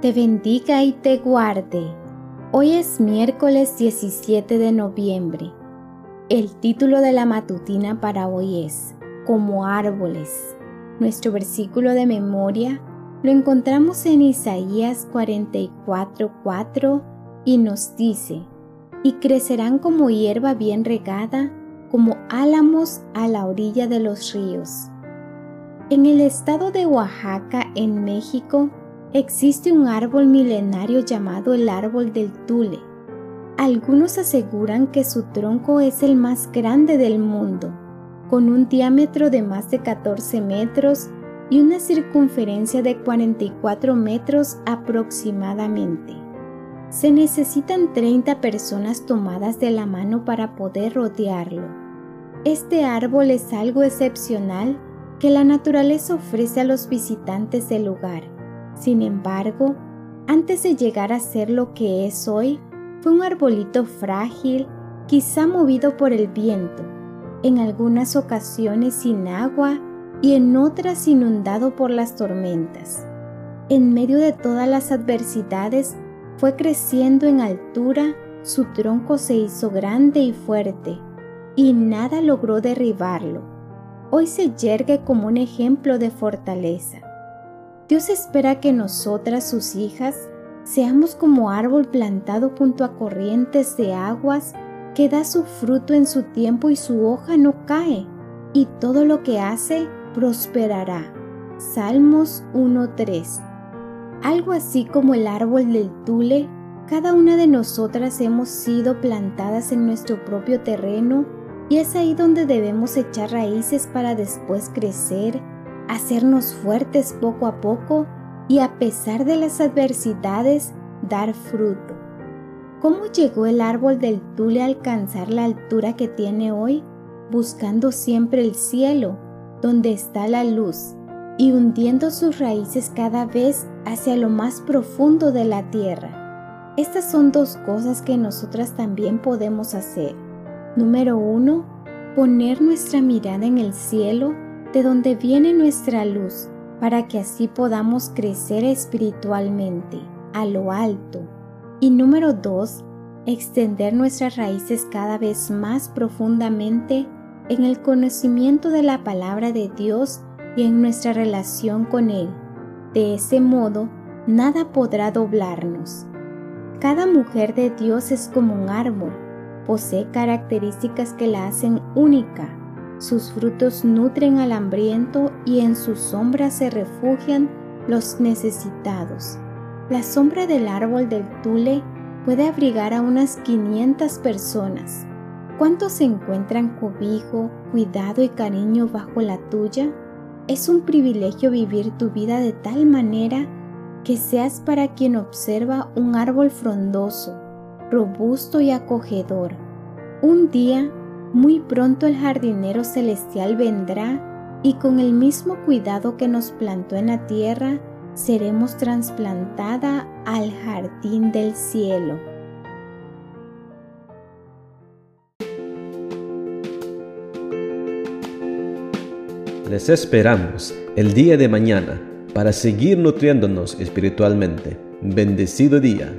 te bendiga y te guarde. Hoy es miércoles 17 de noviembre. El título de la matutina para hoy es Como árboles. Nuestro versículo de memoria lo encontramos en Isaías 44:4 y nos dice, y crecerán como hierba bien regada, como álamos a la orilla de los ríos. En el estado de Oaxaca, en México, existe un árbol milenario llamado el árbol del tule. Algunos aseguran que su tronco es el más grande del mundo, con un diámetro de más de 14 metros y una circunferencia de 44 metros aproximadamente. Se necesitan 30 personas tomadas de la mano para poder rodearlo. Este árbol es algo excepcional que la naturaleza ofrece a los visitantes del lugar. Sin embargo, antes de llegar a ser lo que es hoy, fue un arbolito frágil, quizá movido por el viento, en algunas ocasiones sin agua y en otras inundado por las tormentas. En medio de todas las adversidades, fue creciendo en altura, su tronco se hizo grande y fuerte, y nada logró derribarlo. Hoy se yergue como un ejemplo de fortaleza. Dios espera que nosotras, sus hijas, seamos como árbol plantado junto a corrientes de aguas que da su fruto en su tiempo y su hoja no cae, y todo lo que hace prosperará. Salmos 1.3 algo así como el árbol del tule, cada una de nosotras hemos sido plantadas en nuestro propio terreno y es ahí donde debemos echar raíces para después crecer, hacernos fuertes poco a poco y a pesar de las adversidades, dar fruto. ¿Cómo llegó el árbol del tule a alcanzar la altura que tiene hoy? Buscando siempre el cielo, donde está la luz, y hundiendo sus raíces cada vez hacia lo más profundo de la tierra. Estas son dos cosas que nosotras también podemos hacer. Número uno, poner nuestra mirada en el cielo, de donde viene nuestra luz, para que así podamos crecer espiritualmente, a lo alto. Y número dos, extender nuestras raíces cada vez más profundamente en el conocimiento de la palabra de Dios y en nuestra relación con Él. De ese modo, nada podrá doblarnos. Cada mujer de Dios es como un árbol, posee características que la hacen única. Sus frutos nutren al hambriento y en sus sombras se refugian los necesitados. La sombra del árbol del tule puede abrigar a unas 500 personas. ¿Cuántos encuentran cobijo, cuidado y cariño bajo la tuya? Es un privilegio vivir tu vida de tal manera que seas para quien observa un árbol frondoso, robusto y acogedor. Un día, muy pronto el jardinero celestial vendrá y con el mismo cuidado que nos plantó en la tierra, seremos trasplantada al jardín del cielo. Les esperamos el día de mañana para seguir nutriéndonos espiritualmente. Bendecido día.